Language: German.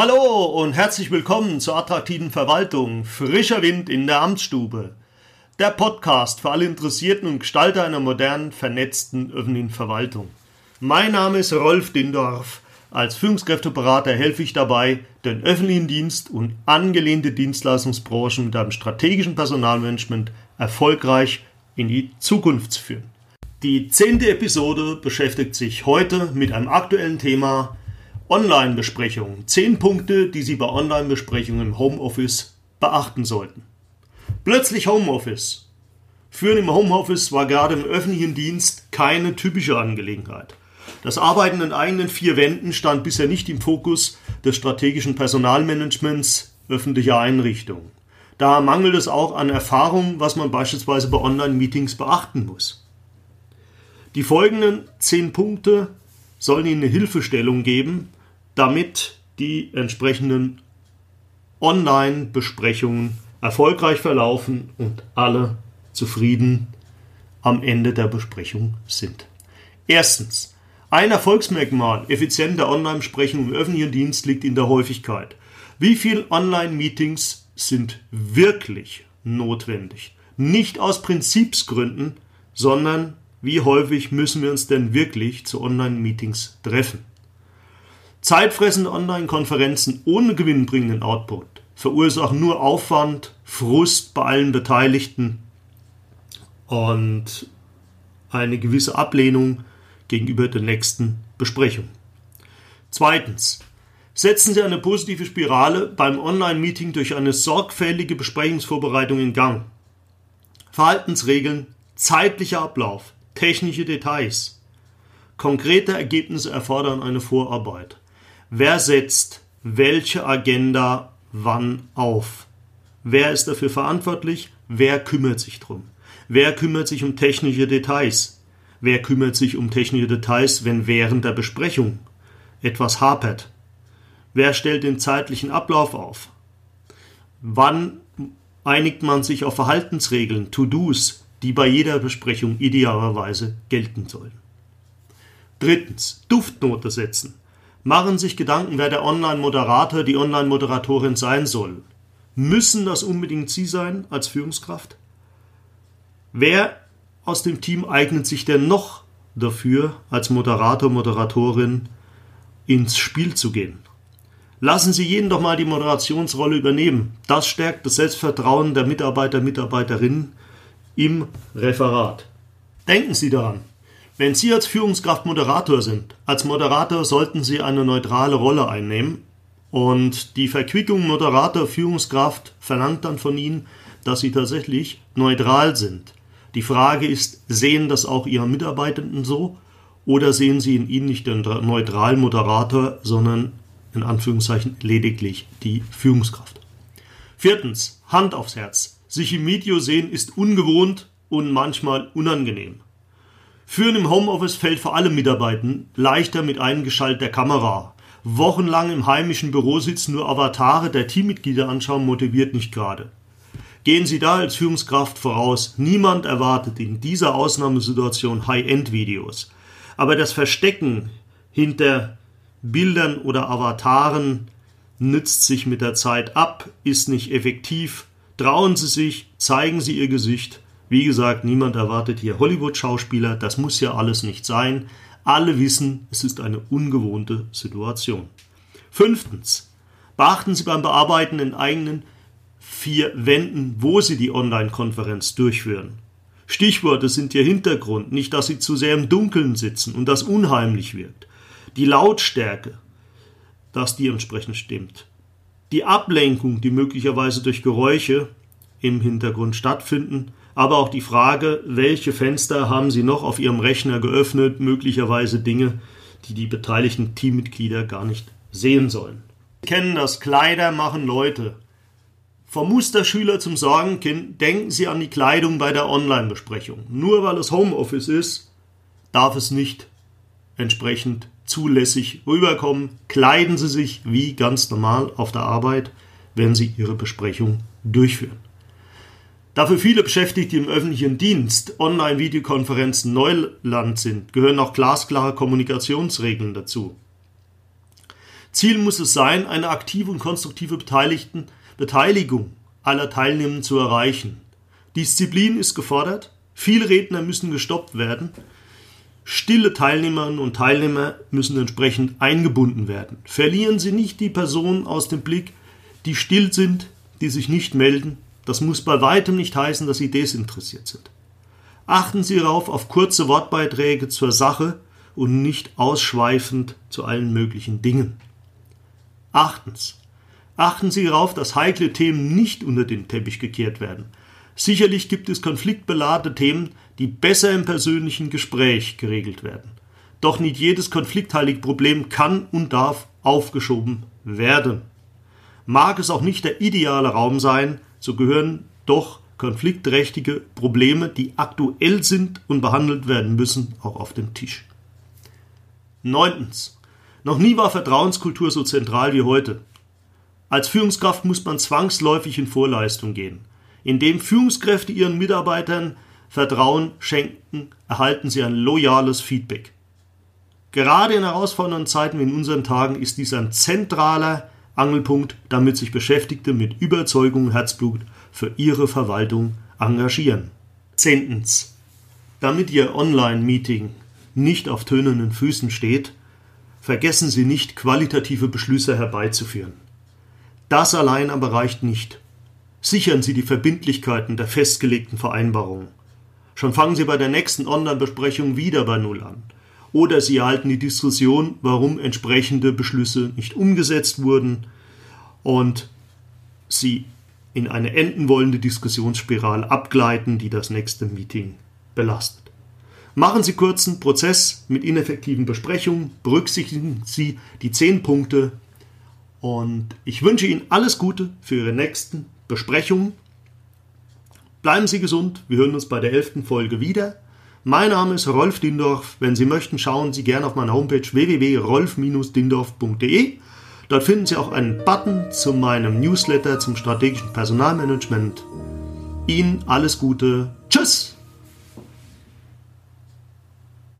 Hallo und herzlich willkommen zur attraktiven Verwaltung Frischer Wind in der Amtsstube. Der Podcast für alle Interessierten und Gestalter einer modernen, vernetzten öffentlichen Verwaltung. Mein Name ist Rolf Dindorf. Als Führungskräfteberater helfe ich dabei, den öffentlichen Dienst und angelehnte Dienstleistungsbranchen mit einem strategischen Personalmanagement erfolgreich in die Zukunft zu führen. Die zehnte Episode beschäftigt sich heute mit einem aktuellen Thema Online-Besprechungen. Zehn Punkte, die Sie bei Online-Besprechungen im Homeoffice beachten sollten. Plötzlich Homeoffice. Führen im Homeoffice war gerade im öffentlichen Dienst keine typische Angelegenheit. Das Arbeiten in eigenen vier Wänden stand bisher nicht im Fokus des strategischen Personalmanagements öffentlicher Einrichtungen. Da mangelt es auch an Erfahrung, was man beispielsweise bei Online-Meetings beachten muss. Die folgenden zehn Punkte sollen Ihnen eine Hilfestellung geben, damit die entsprechenden Online-Besprechungen erfolgreich verlaufen und alle zufrieden am Ende der Besprechung sind. Erstens. Ein Erfolgsmerkmal effizienter Online-Besprechungen im öffentlichen Dienst liegt in der Häufigkeit. Wie viele Online-Meetings sind wirklich notwendig? Nicht aus Prinzipsgründen, sondern wie häufig müssen wir uns denn wirklich zu Online-Meetings treffen? Zeitfressende Online-Konferenzen ohne gewinnbringenden Output verursachen nur Aufwand, Frust bei allen Beteiligten und eine gewisse Ablehnung gegenüber der nächsten Besprechung. Zweitens. Setzen Sie eine positive Spirale beim Online-Meeting durch eine sorgfältige Besprechungsvorbereitung in Gang. Verhaltensregeln, zeitlicher Ablauf, technische Details. Konkrete Ergebnisse erfordern eine Vorarbeit. Wer setzt welche Agenda wann auf? Wer ist dafür verantwortlich? Wer kümmert sich drum? Wer kümmert sich um technische Details? Wer kümmert sich um technische Details, wenn während der Besprechung etwas hapert? Wer stellt den zeitlichen Ablauf auf? Wann einigt man sich auf Verhaltensregeln, To-Dos, die bei jeder Besprechung idealerweise gelten sollen? Drittens, Duftnote setzen machen sich Gedanken, wer der Online-Moderator, die Online-Moderatorin sein soll. Müssen das unbedingt Sie sein als Führungskraft? Wer aus dem Team eignet sich denn noch dafür, als Moderator, Moderatorin ins Spiel zu gehen? Lassen Sie jeden doch mal die Moderationsrolle übernehmen. Das stärkt das Selbstvertrauen der Mitarbeiter, Mitarbeiterinnen im Referat. Denken Sie daran, wenn Sie als Führungskraft Moderator sind, als Moderator sollten Sie eine neutrale Rolle einnehmen und die Verquickung Moderator Führungskraft verlangt dann von Ihnen, dass Sie tatsächlich neutral sind. Die Frage ist, sehen das auch Ihre Mitarbeitenden so oder sehen Sie in Ihnen nicht den neutralen Moderator, sondern in Anführungszeichen lediglich die Führungskraft? Viertens, Hand aufs Herz. Sich im Video sehen ist ungewohnt und manchmal unangenehm. Führen im Homeoffice fällt vor allem Mitarbeitern leichter mit eingeschalteter Kamera. Wochenlang im heimischen Büro sitzen nur Avatare der Teammitglieder anschauen motiviert nicht gerade. Gehen Sie da als Führungskraft voraus. Niemand erwartet in dieser Ausnahmesituation High-End-Videos. Aber das Verstecken hinter Bildern oder Avataren nützt sich mit der Zeit ab, ist nicht effektiv. Trauen Sie sich, zeigen Sie Ihr Gesicht wie gesagt, niemand erwartet hier Hollywood-Schauspieler, das muss ja alles nicht sein. Alle wissen, es ist eine ungewohnte Situation. Fünftens. Beachten Sie beim Bearbeiten in eigenen vier Wänden, wo Sie die Online-Konferenz durchführen. Stichworte sind Ihr Hintergrund, nicht, dass Sie zu sehr im Dunkeln sitzen und das unheimlich wirkt. Die Lautstärke, dass die entsprechend stimmt. Die Ablenkung, die möglicherweise durch Geräusche im Hintergrund stattfinden aber auch die Frage, welche Fenster haben Sie noch auf Ihrem Rechner geöffnet, möglicherweise Dinge, die die beteiligten Teammitglieder gar nicht sehen sollen. Sie kennen das, Kleider machen Leute. Vom Musterschüler zum Sorgenkind denken Sie an die Kleidung bei der Online-Besprechung. Nur weil es Homeoffice ist, darf es nicht entsprechend zulässig rüberkommen. Kleiden Sie sich wie ganz normal auf der Arbeit, wenn Sie Ihre Besprechung durchführen. Da für viele Beschäftigte im öffentlichen Dienst Online-Videokonferenzen Neuland sind, gehören auch glasklare Kommunikationsregeln dazu. Ziel muss es sein, eine aktive und konstruktive Beteiligung aller Teilnehmer zu erreichen. Disziplin ist gefordert, viele Redner müssen gestoppt werden, stille Teilnehmerinnen und Teilnehmer müssen entsprechend eingebunden werden. Verlieren Sie nicht die Personen aus dem Blick, die still sind, die sich nicht melden. Das muss bei weitem nicht heißen, dass sie desinteressiert sind. Achten Sie darauf auf kurze Wortbeiträge zur Sache und nicht ausschweifend zu allen möglichen Dingen. Achtens. Achten Sie darauf, dass heikle Themen nicht unter den Teppich gekehrt werden. Sicherlich gibt es konfliktbeladene Themen, die besser im persönlichen Gespräch geregelt werden. Doch nicht jedes konfliktheilige Problem kann und darf aufgeschoben werden. Mag es auch nicht der ideale Raum sein, so gehören doch konfliktträchtige Probleme, die aktuell sind und behandelt werden müssen, auch auf den Tisch. Neuntens. Noch nie war Vertrauenskultur so zentral wie heute. Als Führungskraft muss man zwangsläufig in Vorleistung gehen. Indem Führungskräfte ihren Mitarbeitern Vertrauen schenken, erhalten sie ein loyales Feedback. Gerade in herausfordernden Zeiten wie in unseren Tagen ist dies ein zentraler Angelpunkt, damit sich Beschäftigte mit Überzeugung und Herzblut für ihre Verwaltung engagieren. Zehntens. Damit Ihr Online-Meeting nicht auf tönenden Füßen steht, vergessen Sie nicht, qualitative Beschlüsse herbeizuführen. Das allein aber reicht nicht. Sichern Sie die Verbindlichkeiten der festgelegten Vereinbarungen. Schon fangen Sie bei der nächsten Online-Besprechung wieder bei Null an. Oder Sie erhalten die Diskussion, warum entsprechende Beschlüsse nicht umgesetzt wurden und Sie in eine enden wollende Diskussionsspirale abgleiten, die das nächste Meeting belastet. Machen Sie kurzen Prozess mit ineffektiven Besprechungen, berücksichtigen Sie die zehn Punkte und ich wünsche Ihnen alles Gute für Ihre nächsten Besprechungen. Bleiben Sie gesund, wir hören uns bei der elften Folge wieder. Mein Name ist Rolf Dindorf. Wenn Sie möchten, schauen Sie gerne auf meiner Homepage www.rolf-dindorf.de. Dort finden Sie auch einen Button zu meinem Newsletter zum strategischen Personalmanagement. Ihnen alles Gute. Tschüss!